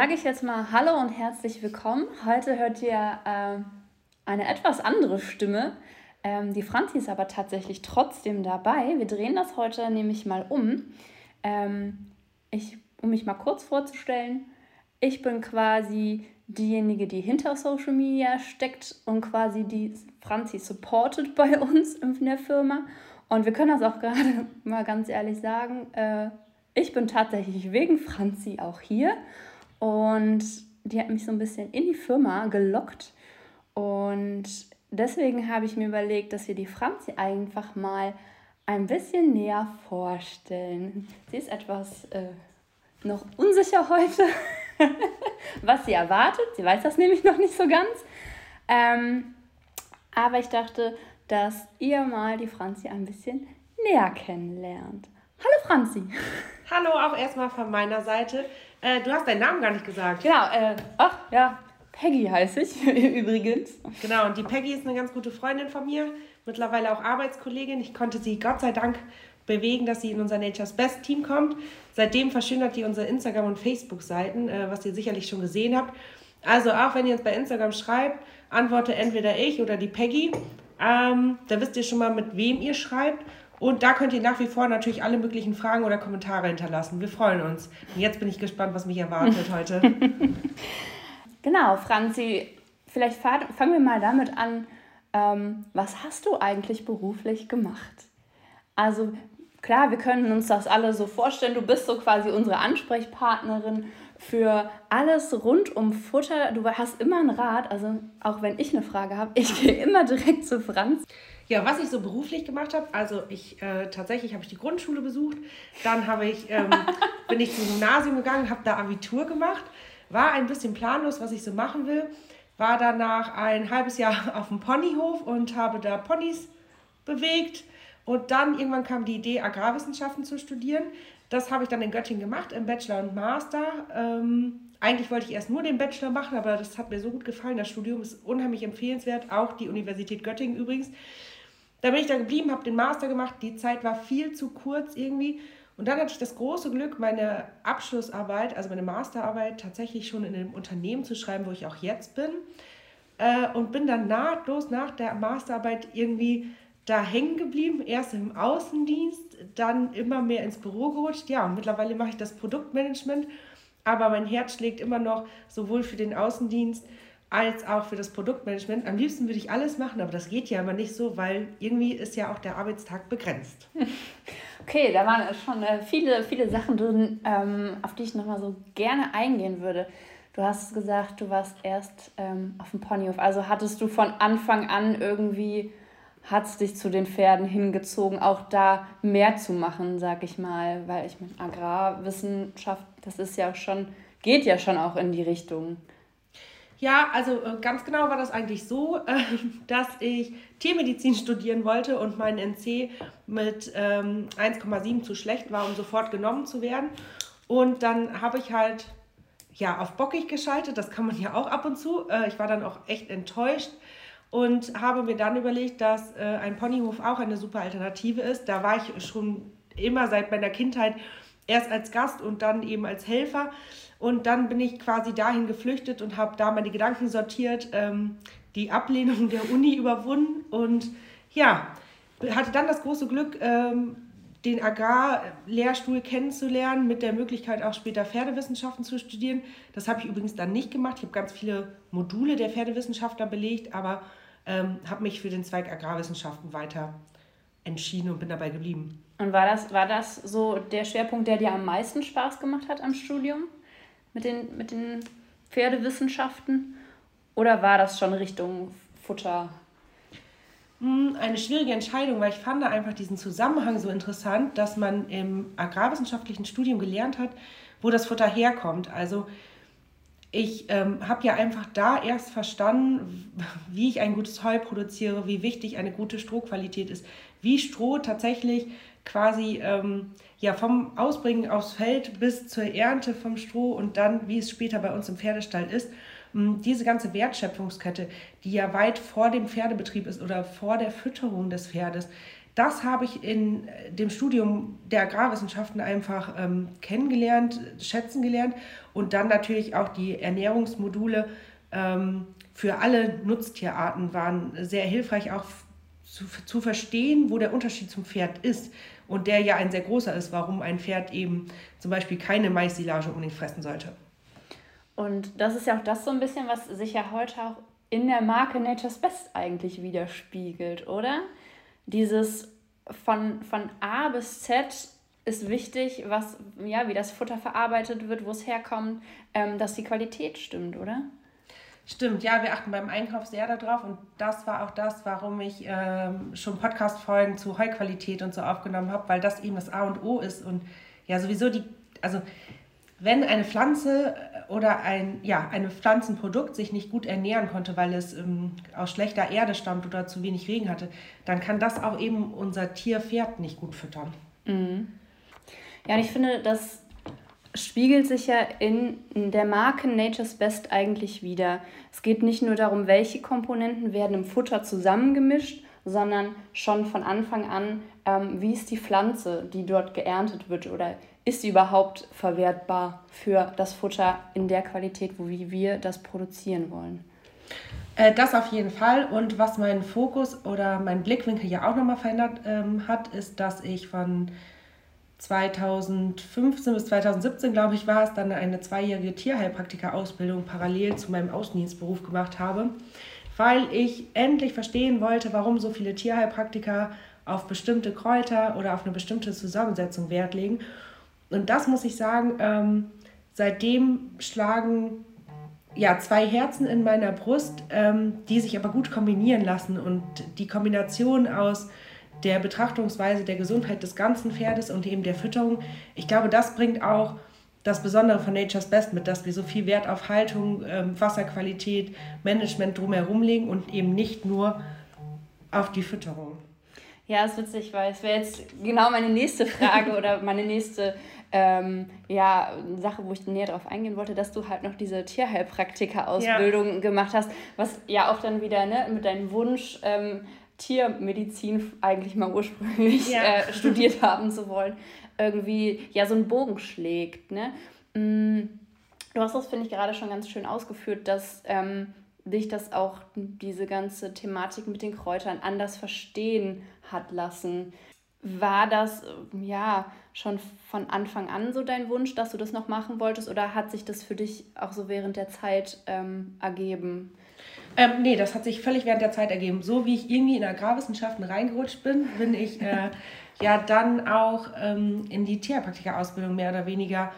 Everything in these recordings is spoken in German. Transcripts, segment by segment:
sage ich jetzt mal Hallo und herzlich willkommen. Heute hört ihr äh, eine etwas andere Stimme. Ähm, die Franzi ist aber tatsächlich trotzdem dabei. Wir drehen das heute nämlich mal um. Ähm, ich, um mich mal kurz vorzustellen, ich bin quasi diejenige, die hinter Social Media steckt und quasi die Franzi supportet bei uns in der Firma. Und wir können das auch gerade mal ganz ehrlich sagen. Äh, ich bin tatsächlich wegen Franzi auch hier und die hat mich so ein bisschen in die Firma gelockt. Und deswegen habe ich mir überlegt, dass wir die Franzi einfach mal ein bisschen näher vorstellen. Sie ist etwas äh, noch unsicher heute, was sie erwartet. Sie weiß das nämlich noch nicht so ganz. Ähm, aber ich dachte, dass ihr mal die Franzi ein bisschen näher kennenlernt. Hallo Franzi. Hallo auch erstmal von meiner Seite. Äh, du hast deinen Namen gar nicht gesagt. Genau, äh, ach ja, Peggy heiße ich übrigens. Genau, und die Peggy ist eine ganz gute Freundin von mir, mittlerweile auch Arbeitskollegin. Ich konnte sie Gott sei Dank bewegen, dass sie in unser Nature's Best Team kommt. Seitdem verschönert die unsere Instagram- und Facebook-Seiten, äh, was ihr sicherlich schon gesehen habt. Also auch wenn ihr uns bei Instagram schreibt, antworte entweder ich oder die Peggy. Ähm, da wisst ihr schon mal, mit wem ihr schreibt. Und da könnt ihr nach wie vor natürlich alle möglichen Fragen oder Kommentare hinterlassen. Wir freuen uns. Und jetzt bin ich gespannt, was mich erwartet heute. Genau, Franzi, vielleicht fangen wir mal damit an. Ähm, was hast du eigentlich beruflich gemacht? Also klar, wir können uns das alle so vorstellen. Du bist so quasi unsere Ansprechpartnerin für alles rund um Futter. Du hast immer einen Rat. Also auch wenn ich eine Frage habe, ich gehe immer direkt zu Franz. Ja, was ich so beruflich gemacht habe, also ich äh, tatsächlich habe ich die Grundschule besucht, dann habe ich ähm, bin ich zum Gymnasium gegangen, habe da Abitur gemacht, war ein bisschen planlos, was ich so machen will, war danach ein halbes Jahr auf dem Ponyhof und habe da Ponys bewegt und dann irgendwann kam die Idee Agrarwissenschaften zu studieren. Das habe ich dann in Göttingen gemacht, im Bachelor und Master. Ähm, eigentlich wollte ich erst nur den Bachelor machen, aber das hat mir so gut gefallen. Das Studium ist unheimlich empfehlenswert, auch die Universität Göttingen übrigens. Da bin ich da geblieben, habe den Master gemacht. Die Zeit war viel zu kurz irgendwie. Und dann hatte ich das große Glück, meine Abschlussarbeit, also meine Masterarbeit, tatsächlich schon in einem Unternehmen zu schreiben, wo ich auch jetzt bin. Äh, und bin dann nahtlos nach der Masterarbeit irgendwie da hängen geblieben. Erst im Außendienst, dann immer mehr ins Büro gerutscht. Ja, und mittlerweile mache ich das Produktmanagement. Aber mein Herz schlägt immer noch sowohl für den Außendienst als auch für das Produktmanagement. Am liebsten würde ich alles machen, aber das geht ja immer nicht so, weil irgendwie ist ja auch der Arbeitstag begrenzt. Okay, da waren schon äh, viele, viele Sachen drin, ähm, auf die ich nochmal so gerne eingehen würde. Du hast gesagt, du warst erst ähm, auf dem Ponyhof. Also hattest du von Anfang an irgendwie, hat es dich zu den Pferden hingezogen, auch da mehr zu machen, sag ich mal. Weil ich meine, Agrarwissenschaft, das ist ja schon, geht ja schon auch in die Richtung. Ja, also äh, ganz genau war das eigentlich so, äh, dass ich Tiermedizin studieren wollte und mein NC mit 1,7 ähm, zu schlecht war, um sofort genommen zu werden. Und dann habe ich halt ja, auf bockig geschaltet, das kann man ja auch ab und zu. Äh, ich war dann auch echt enttäuscht und habe mir dann überlegt, dass ein Ponyhof auch eine super Alternative ist. Da war ich schon immer seit meiner Kindheit erst als Gast und dann eben als Helfer. Und dann bin ich quasi dahin geflüchtet und habe da meine Gedanken sortiert, ähm, die Ablehnung der Uni überwunden und ja, hatte dann das große Glück, ähm, den Agrarlehrstuhl kennenzulernen, mit der Möglichkeit auch später Pferdewissenschaften zu studieren. Das habe ich übrigens dann nicht gemacht. Ich habe ganz viele Module der Pferdewissenschaftler belegt, aber ähm, habe mich für den Zweig Agrarwissenschaften weiter entschieden und bin dabei geblieben. Und war das, war das so der Schwerpunkt, der dir am meisten Spaß gemacht hat am Studium? mit den, mit den Pferdewissenschaften? Oder war das schon Richtung Futter? Hm, eine schwierige Entscheidung, weil ich fand einfach diesen Zusammenhang so interessant, dass man im agrarwissenschaftlichen Studium gelernt hat, wo das Futter herkommt. Also ich ähm, habe ja einfach da erst verstanden, wie ich ein gutes Heu produziere, wie wichtig eine gute Strohqualität ist, wie Stroh tatsächlich quasi ähm, ja, vom Ausbringen aufs Feld bis zur Ernte vom Stroh und dann, wie es später bei uns im Pferdestall ist, ähm, diese ganze Wertschöpfungskette, die ja weit vor dem Pferdebetrieb ist oder vor der Fütterung des Pferdes, das habe ich in dem Studium der Agrarwissenschaften einfach ähm, kennengelernt, schätzen gelernt und dann natürlich auch die Ernährungsmodule ähm, für alle Nutztierarten waren sehr hilfreich, auch zu, zu verstehen, wo der Unterschied zum Pferd ist und der ja ein sehr großer ist, warum ein Pferd eben zum Beispiel keine Maissilage unbedingt fressen sollte. Und das ist ja auch das so ein bisschen, was sich ja heute auch in der Marke Nature's Best eigentlich widerspiegelt, oder? Dieses von, von A bis Z ist wichtig, was, ja, wie das Futter verarbeitet wird, wo es herkommt, ähm, dass die Qualität stimmt, oder? Stimmt, ja, wir achten beim Einkauf sehr darauf und das war auch das, warum ich ähm, schon Podcast-Folgen zu Heuqualität und so aufgenommen habe, weil das eben das A und O ist und ja, sowieso die, also wenn eine Pflanze äh, oder ein, ja, ein Pflanzenprodukt sich nicht gut ernähren konnte, weil es ähm, aus schlechter Erde stammt oder zu wenig Regen hatte, dann kann das auch eben unser Tier-Pferd nicht gut füttern. Mhm. Ja, und ich finde, das spiegelt sich ja in der Marke Nature's Best eigentlich wieder. Es geht nicht nur darum, welche Komponenten werden im Futter zusammengemischt, sondern schon von Anfang an, ähm, wie ist die Pflanze, die dort geerntet wird oder ist sie überhaupt verwertbar für das Futter in der Qualität, wo wir das produzieren wollen. Äh, das auf jeden Fall. Und was meinen Fokus oder meinen Blickwinkel ja auch nochmal verändert ähm, hat, ist, dass ich von 2015 bis 2017, glaube ich, war es, dann eine zweijährige Tierheilpraktika-Ausbildung parallel zu meinem Außendienstberuf gemacht habe, weil ich endlich verstehen wollte, warum so viele Tierheilpraktiker auf bestimmte Kräuter oder auf eine bestimmte Zusammensetzung Wert legen. Und das muss ich sagen, ähm, seitdem schlagen ja, zwei Herzen in meiner Brust, ähm, die sich aber gut kombinieren lassen. Und die Kombination aus der Betrachtungsweise der Gesundheit des ganzen Pferdes und eben der Fütterung. Ich glaube, das bringt auch das Besondere von Nature's Best mit, dass wir so viel Wert auf Haltung, ähm, Wasserqualität, Management drumherum legen und eben nicht nur auf die Fütterung. Ja, ist witzig, weil es wäre jetzt genau meine nächste Frage oder meine nächste ähm, ja, Sache, wo ich näher darauf eingehen wollte, dass du halt noch diese Tierheilpraktiker-Ausbildung ja. gemacht hast, was ja auch dann wieder ne, mit deinem Wunsch ähm, Tiermedizin eigentlich mal ursprünglich ja. äh, studiert haben zu wollen, irgendwie ja so einen Bogen schlägt. Ne? Mm, du hast das, finde ich, gerade schon ganz schön ausgeführt, dass ähm, dich das auch diese ganze Thematik mit den Kräutern anders verstehen hat lassen. War das ja schon von Anfang an so dein Wunsch, dass du das noch machen wolltest oder hat sich das für dich auch so während der Zeit ähm, ergeben? Ähm, nee, das hat sich völlig während der Zeit ergeben. So wie ich irgendwie in Agrarwissenschaften reingerutscht bin, bin ich äh, ja dann auch ähm, in die Tierpraktiker-Ausbildung mehr oder weniger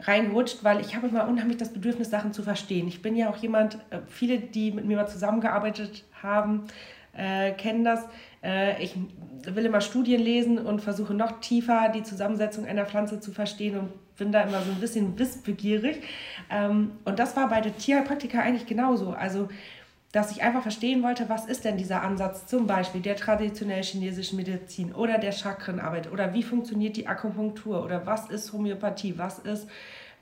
reingerutscht, weil ich habe immer unheimlich das Bedürfnis, Sachen zu verstehen. Ich bin ja auch jemand, äh, viele, die mit mir mal zusammengearbeitet haben, äh, kennen das. Äh, ich will immer Studien lesen und versuche noch tiefer die Zusammensetzung einer Pflanze zu verstehen und bin da immer so ein bisschen wissbegierig. Ähm, und das war bei der Tierpraktika eigentlich genauso. Also dass ich einfach verstehen wollte, was ist denn dieser Ansatz zum Beispiel der traditionell chinesischen Medizin oder der Chakrenarbeit oder wie funktioniert die Akupunktur oder was ist Homöopathie, was ist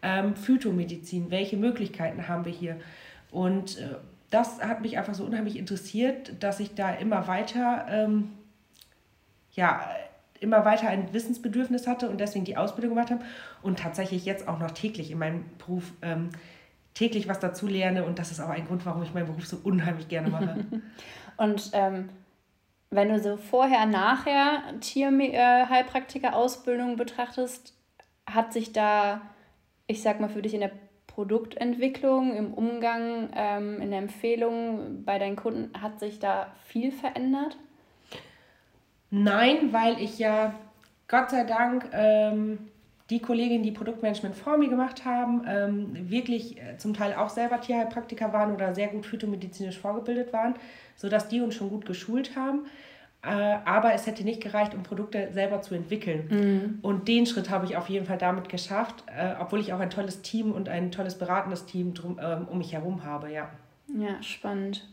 ähm, Phytomedizin, welche Möglichkeiten haben wir hier. Und äh, das hat mich einfach so unheimlich interessiert, dass ich da immer weiter, ähm, ja, immer weiter ein Wissensbedürfnis hatte und deswegen die Ausbildung gemacht habe und tatsächlich jetzt auch noch täglich in meinem Beruf ähm, täglich was dazu lerne und das ist auch ein Grund, warum ich meinen Beruf so unheimlich gerne mache. und ähm, wenn du so vorher, nachher Tierheilpraktiker-Ausbildung äh, betrachtest, hat sich da, ich sag mal, für dich in der Produktentwicklung, im Umgang, ähm, in der Empfehlung bei deinen Kunden, hat sich da viel verändert? Nein, weil ich ja Gott sei Dank ähm, die Kolleginnen, die Produktmanagement vor mir gemacht haben, ähm, wirklich äh, zum Teil auch selber Tierheilpraktiker waren oder sehr gut phytomedizinisch vorgebildet waren, sodass die uns schon gut geschult haben. Äh, aber es hätte nicht gereicht, um Produkte selber zu entwickeln. Mhm. Und den Schritt habe ich auf jeden Fall damit geschafft, äh, obwohl ich auch ein tolles Team und ein tolles beratendes Team drum, ähm, um mich herum habe, ja. Ja, spannend.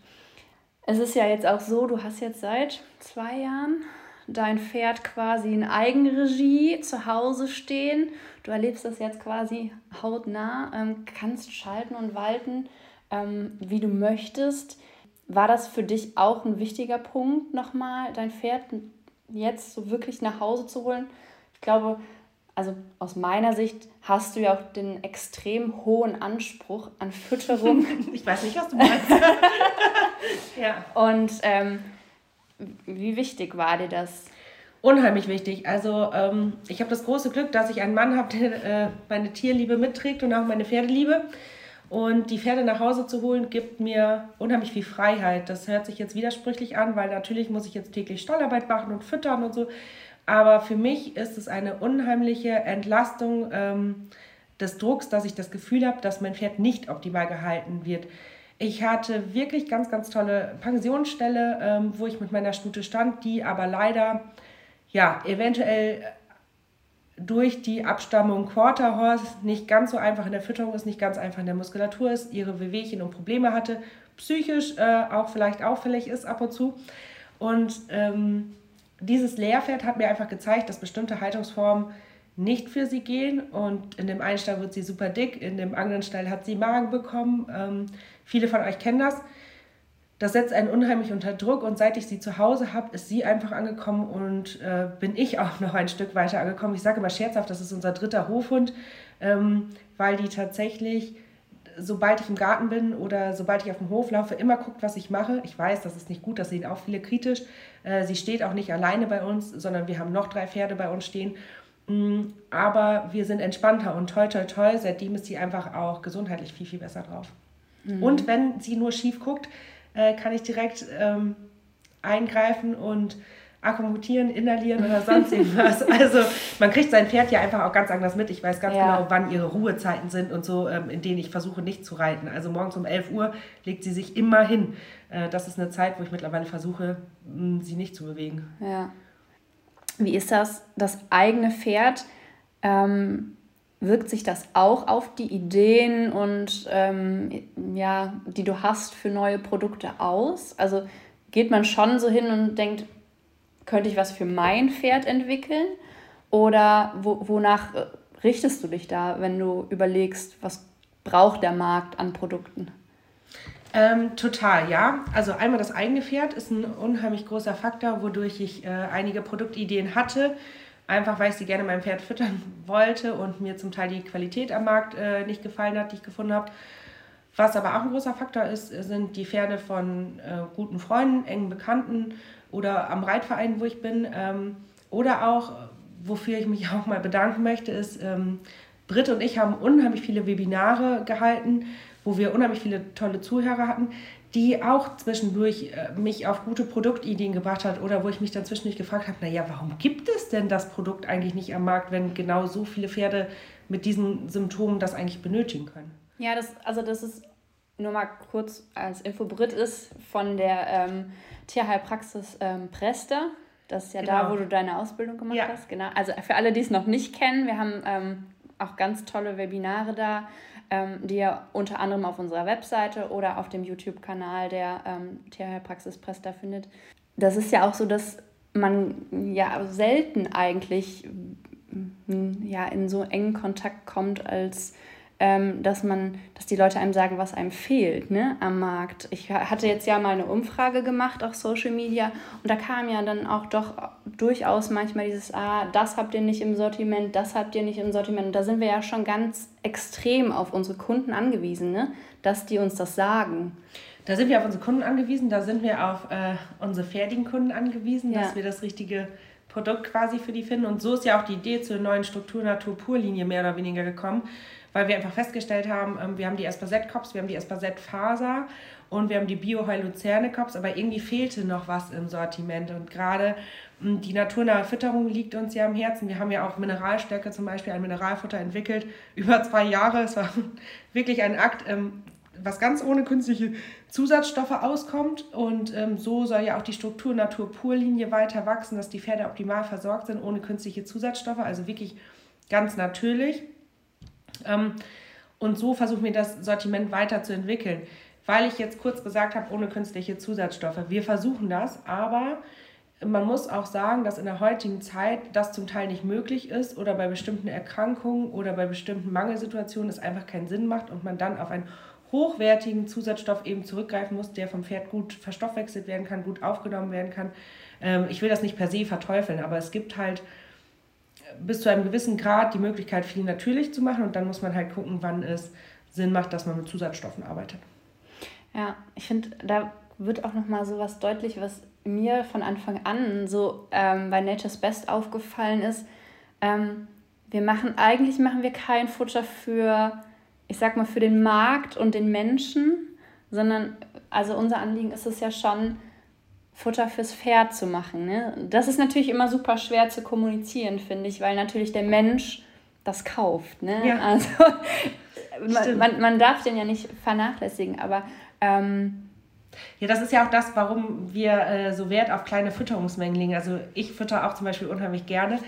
Es ist ja jetzt auch so, du hast jetzt seit zwei Jahren dein Pferd quasi in Eigenregie zu Hause stehen. Du erlebst das jetzt quasi hautnah, ähm, kannst schalten und walten, ähm, wie du möchtest. War das für dich auch ein wichtiger Punkt, nochmal dein Pferd jetzt so wirklich nach Hause zu holen. Ich glaube, also aus meiner Sicht hast du ja auch den extrem hohen Anspruch an Fütterung. ich weiß nicht, was du meinst. ja. Und ähm, wie wichtig war dir das? Unheimlich wichtig. Also ähm, ich habe das große Glück, dass ich einen Mann habe, der äh, meine Tierliebe mitträgt und auch meine Pferdeliebe. Und die Pferde nach Hause zu holen, gibt mir unheimlich viel Freiheit. Das hört sich jetzt widersprüchlich an, weil natürlich muss ich jetzt täglich Stallarbeit machen und füttern und so. Aber für mich ist es eine unheimliche Entlastung ähm, des Drucks, dass ich das Gefühl habe, dass mein Pferd nicht optimal gehalten wird. Ich hatte wirklich ganz, ganz tolle Pensionsstelle, ähm, wo ich mit meiner Stute stand, die aber leider, ja, eventuell durch die Abstammung Quarter Horse nicht ganz so einfach in der Fütterung ist, nicht ganz einfach in der Muskulatur ist, ihre Wehwehchen und Probleme hatte, psychisch äh, auch vielleicht auffällig ist ab und zu. Und ähm, dieses Lehrpferd hat mir einfach gezeigt, dass bestimmte Haltungsformen nicht für sie gehen. Und in dem einen Stall wird sie super dick, in dem anderen Stall hat sie Magen bekommen. Ähm, viele von euch kennen das. Das setzt einen unheimlich unter Druck und seit ich sie zu Hause habe, ist sie einfach angekommen und äh, bin ich auch noch ein Stück weiter angekommen. Ich sage immer scherzhaft, das ist unser dritter Hofhund, ähm, weil die tatsächlich, sobald ich im Garten bin oder sobald ich auf dem Hof laufe, immer guckt, was ich mache. Ich weiß, das ist nicht gut, das sehen auch viele kritisch. Äh, sie steht auch nicht alleine bei uns, sondern wir haben noch drei Pferde bei uns stehen. Mm, aber wir sind entspannter und toll, toll, toll. Seitdem ist sie einfach auch gesundheitlich viel, viel besser drauf. Mhm. Und wenn sie nur schief guckt, äh, kann ich direkt ähm, eingreifen und akkommodieren, inhalieren oder sonst irgendwas. also man kriegt sein Pferd ja einfach auch ganz anders mit. Ich weiß ganz ja. genau, wann ihre Ruhezeiten sind und so, ähm, in denen ich versuche nicht zu reiten. Also morgens um 11 Uhr legt sie sich immer hin. Äh, das ist eine Zeit, wo ich mittlerweile versuche, mh, sie nicht zu bewegen. Ja. Wie ist das, das eigene Pferd? Ähm, wirkt sich das auch auf die Ideen und ähm, ja, die du hast für neue Produkte aus? Also geht man schon so hin und denkt, könnte ich was für mein Pferd entwickeln? Oder wo, wonach äh, richtest du dich da, wenn du überlegst, was braucht der Markt an Produkten? Ähm, total, ja. Also einmal das eigene Pferd ist ein unheimlich großer Faktor, wodurch ich äh, einige Produktideen hatte einfach weil ich sie gerne meinem Pferd füttern wollte und mir zum Teil die Qualität am Markt äh, nicht gefallen hat, die ich gefunden habe. Was aber auch ein großer Faktor ist, sind die Pferde von äh, guten Freunden, engen Bekannten oder am Reitverein, wo ich bin. Ähm, oder auch, wofür ich mich auch mal bedanken möchte, ist, ähm, Britt und ich haben unheimlich viele Webinare gehalten, wo wir unheimlich viele tolle Zuhörer hatten, die auch zwischendurch äh, mich auf gute Produktideen gebracht hat oder wo ich mich dann zwischendurch gefragt habe, naja, warum gibt es denn das Produkt eigentlich nicht am Markt, wenn genau so viele Pferde mit diesen Symptomen das eigentlich benötigen können? Ja, das, also das ist nur mal kurz als Info, Brit ist von der ähm, Tierheilpraxis ähm, Prester. Das ist ja genau. da, wo du deine Ausbildung gemacht ja. hast. Genau. Also für alle, die es noch nicht kennen, wir haben ähm, auch ganz tolle Webinare da ähm, die ihr unter anderem auf unserer Webseite oder auf dem YouTube-Kanal der ähm, Tierheilpraxis Presta findet. Das ist ja auch so, dass man ja selten eigentlich ja, in so engen Kontakt kommt als dass man, dass die Leute einem sagen, was einem fehlt ne, am Markt. Ich hatte jetzt ja mal eine Umfrage gemacht auf Social Media und da kam ja dann auch doch durchaus manchmal dieses, ah, das habt ihr nicht im Sortiment, das habt ihr nicht im Sortiment. Und da sind wir ja schon ganz extrem auf unsere Kunden angewiesen, ne, dass die uns das sagen. Da sind wir auf unsere Kunden angewiesen, da sind wir auf äh, unsere fertigen Kunden angewiesen, ja. dass wir das richtige Produkt quasi für die finden. Und so ist ja auch die Idee zur neuen Struktur Natur Pur Linie mehr oder weniger gekommen, weil wir einfach festgestellt haben, ähm, wir haben die Espazet-Cops, wir haben die Espazet-Faser und wir haben die Bio-Heul-Luzerne-Cops, aber irgendwie fehlte noch was im Sortiment. Und gerade hm, die naturnahe Fütterung liegt uns ja am Herzen. Wir haben ja auch Mineralstärke, zum Beispiel ein Mineralfutter entwickelt, über zwei Jahre. Es war wirklich ein Akt, ähm, was ganz ohne künstliche Zusatzstoffe auskommt. Und ähm, so soll ja auch die Struktur Natur Pur Linie weiter wachsen, dass die Pferde optimal versorgt sind, ohne künstliche Zusatzstoffe, also wirklich ganz natürlich. Ähm, und so versuchen wir das Sortiment weiterzuentwickeln. Weil ich jetzt kurz gesagt habe, ohne künstliche Zusatzstoffe. Wir versuchen das, aber man muss auch sagen, dass in der heutigen Zeit das zum Teil nicht möglich ist oder bei bestimmten Erkrankungen oder bei bestimmten Mangelsituationen es einfach keinen Sinn macht und man dann auf ein hochwertigen Zusatzstoff eben zurückgreifen muss, der vom Pferd gut verstoffwechselt werden kann, gut aufgenommen werden kann. Ähm, ich will das nicht per se verteufeln, aber es gibt halt bis zu einem gewissen Grad die Möglichkeit, viel natürlich zu machen und dann muss man halt gucken, wann es Sinn macht, dass man mit Zusatzstoffen arbeitet. Ja, ich finde, da wird auch nochmal so was deutlich, was mir von Anfang an so ähm, bei Nature's Best aufgefallen ist. Ähm, wir machen, eigentlich machen wir kein Futter für, ich sag mal, für den Markt und den Menschen, sondern, also unser Anliegen ist es ja schon, Futter fürs Pferd zu machen. Ne? Das ist natürlich immer super schwer zu kommunizieren, finde ich, weil natürlich der Mensch das kauft. Ne? Ja. Also man, man, man, darf den ja nicht vernachlässigen, aber ähm, ja, das ist ja auch das, warum wir äh, so Wert auf kleine Fütterungsmengen legen. Also ich fütter auch zum Beispiel unheimlich gerne.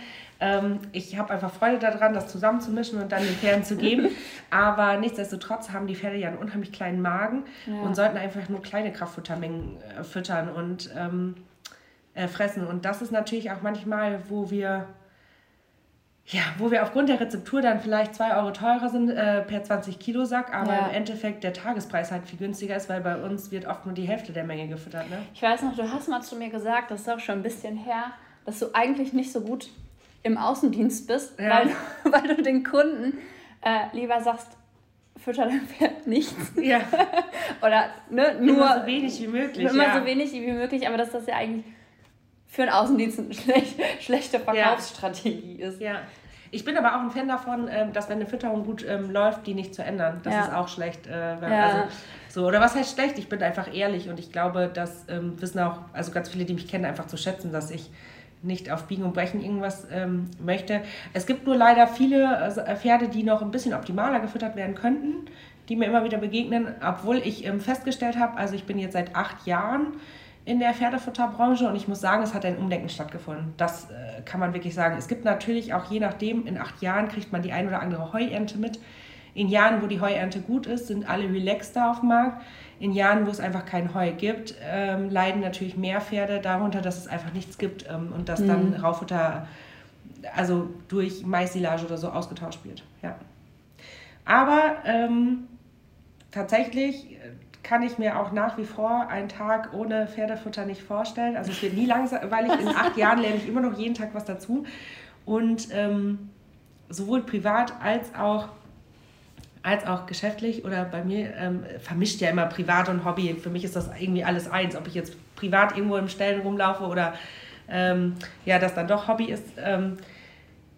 Ähm, ich habe einfach Freude daran, das zusammenzumischen und dann den Pferden zu geben. Aber nichtsdestotrotz haben die Pferde ja einen unheimlich kleinen Magen ja. und sollten einfach nur kleine Kraftfuttermengen äh, füttern und ähm, äh, fressen. Und das ist natürlich auch manchmal, wo wir ja, wo wir aufgrund der Rezeptur dann vielleicht 2 Euro teurer sind äh, per 20 Kilo Sack, aber ja. im Endeffekt der Tagespreis halt viel günstiger ist, weil bei uns wird oft nur die Hälfte der Menge gefüttert. Ne? Ich weiß noch, du hast mal zu mir gesagt, das ist auch schon ein bisschen her, dass du eigentlich nicht so gut im Außendienst bist, ja. weil, weil du den Kunden äh, lieber sagst, fütter dein Pferd nichts. Ja. Oder ne, nur. Immer so wenig wie möglich. Immer ja. so wenig wie möglich, aber dass das ja eigentlich für einen Außendienst eine schlecht, schlechte Verkaufsstrategie ja. ist. Ja. Ich bin aber auch ein Fan davon, ähm, dass wenn eine Fütterung gut ähm, läuft, die nicht zu ändern. Das ja. ist auch schlecht. Äh, wenn, ja. also, so, oder was heißt schlecht? Ich bin einfach ehrlich und ich glaube, das ähm, wissen auch, also ganz viele, die mich kennen, einfach zu schätzen, dass ich nicht auf Biegen und Brechen irgendwas ähm, möchte. Es gibt nur leider viele äh, Pferde, die noch ein bisschen optimaler gefüttert werden könnten, die mir immer wieder begegnen, obwohl ich ähm, festgestellt habe, also ich bin jetzt seit acht Jahren in der Pferdefutterbranche und ich muss sagen, es hat ein Umdenken stattgefunden. Das äh, kann man wirklich sagen. Es gibt natürlich auch je nachdem, in acht Jahren kriegt man die ein oder andere Heuernte mit. In Jahren, wo die Heuernte gut ist, sind alle relaxter auf dem Markt. In Jahren, wo es einfach kein Heu gibt, ähm, leiden natürlich mehr Pferde darunter, dass es einfach nichts gibt ähm, und dass mhm. dann Raufutter also durch Maissilage oder so ausgetauscht wird. Ja. Aber ähm, tatsächlich kann ich mir auch nach wie vor einen Tag ohne Pferdefutter nicht vorstellen. Also es wird nie langweilig. In acht Jahren lerne ich immer noch jeden Tag was dazu. Und ähm, sowohl privat als auch, als auch geschäftlich oder bei mir ähm, vermischt ja immer Privat und Hobby. Für mich ist das irgendwie alles eins. Ob ich jetzt privat irgendwo im Stellen rumlaufe oder ähm, ja, das dann doch Hobby ist. Ähm,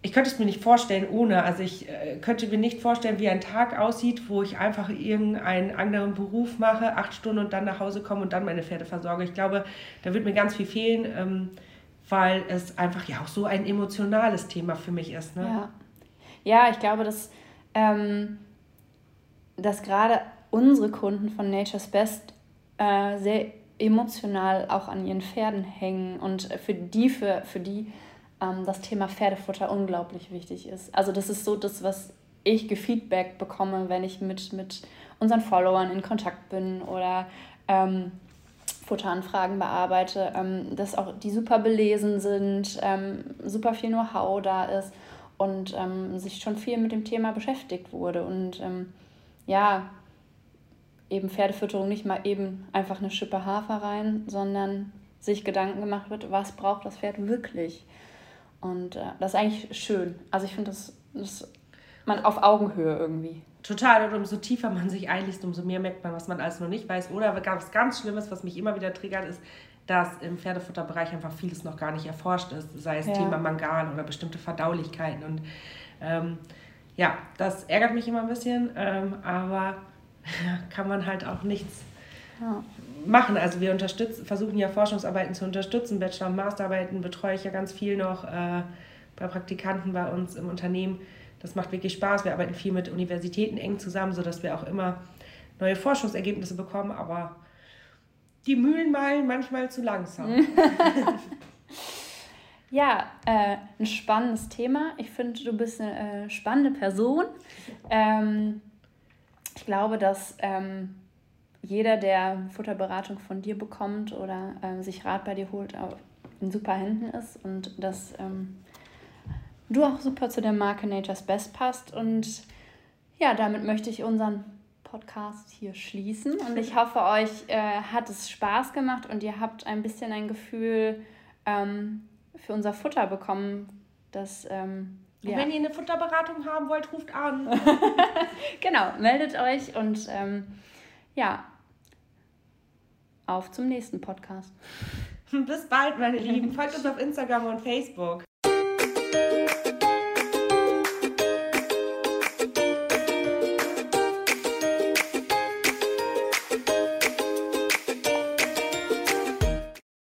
ich könnte es mir nicht vorstellen ohne. Also ich äh, könnte mir nicht vorstellen, wie ein Tag aussieht, wo ich einfach irgendeinen anderen Beruf mache, acht Stunden und dann nach Hause komme und dann meine Pferde versorge. Ich glaube, da wird mir ganz viel fehlen, ähm, weil es einfach ja auch so ein emotionales Thema für mich ist. Ne? Ja. ja, ich glaube, dass, ähm, dass gerade unsere Kunden von Nature's Best äh, sehr emotional auch an ihren Pferden hängen und für die, für, für die ähm, das Thema Pferdefutter unglaublich wichtig ist. Also das ist so das, was ich gefeedback bekomme, wenn ich mit, mit unseren Followern in Kontakt bin oder ähm, Futteranfragen bearbeite, ähm, dass auch die super belesen sind, ähm, super viel Know-how da ist und ähm, sich schon viel mit dem Thema beschäftigt wurde. Und ähm, ja, eben Pferdefütterung nicht mal eben einfach eine Schippe Hafer rein, sondern sich Gedanken gemacht wird, was braucht das Pferd wirklich? Und äh, das ist eigentlich schön. Also ich finde, das, das man auf Augenhöhe irgendwie. Total. Und umso tiefer man sich einliest, umso mehr merkt man, was man alles noch nicht weiß. Oder was ganz Schlimmes, was mich immer wieder triggert, ist, dass im Pferdefutterbereich einfach vieles noch gar nicht erforscht ist. Sei es ja. Thema Mangan oder bestimmte Verdaulichkeiten. Und ähm, ja, das ärgert mich immer ein bisschen. Ähm, aber kann man halt auch nichts ja machen. Also wir unterstützen, versuchen ja Forschungsarbeiten zu unterstützen. Bachelor- und Masterarbeiten betreue ich ja ganz viel noch äh, bei Praktikanten bei uns im Unternehmen. Das macht wirklich Spaß. Wir arbeiten viel mit Universitäten eng zusammen, sodass wir auch immer neue Forschungsergebnisse bekommen. Aber die Mühlen malen manchmal zu langsam. ja, äh, ein spannendes Thema. Ich finde, du bist eine äh, spannende Person. Ähm, ich glaube, dass ähm, jeder, der Futterberatung von dir bekommt oder äh, sich Rat bei dir holt, in super Händen ist und dass ähm, du auch super zu der Marke Nature's Best passt. Und ja, damit möchte ich unseren Podcast hier schließen. Und ich hoffe, euch äh, hat es Spaß gemacht und ihr habt ein bisschen ein Gefühl ähm, für unser Futter bekommen, das. Ähm, ja. Wenn ihr eine Futterberatung haben wollt, ruft an. genau, meldet euch und ähm, ja, auf zum nächsten Podcast. Bis bald, meine Lieben. Folgt uns auf Instagram und Facebook.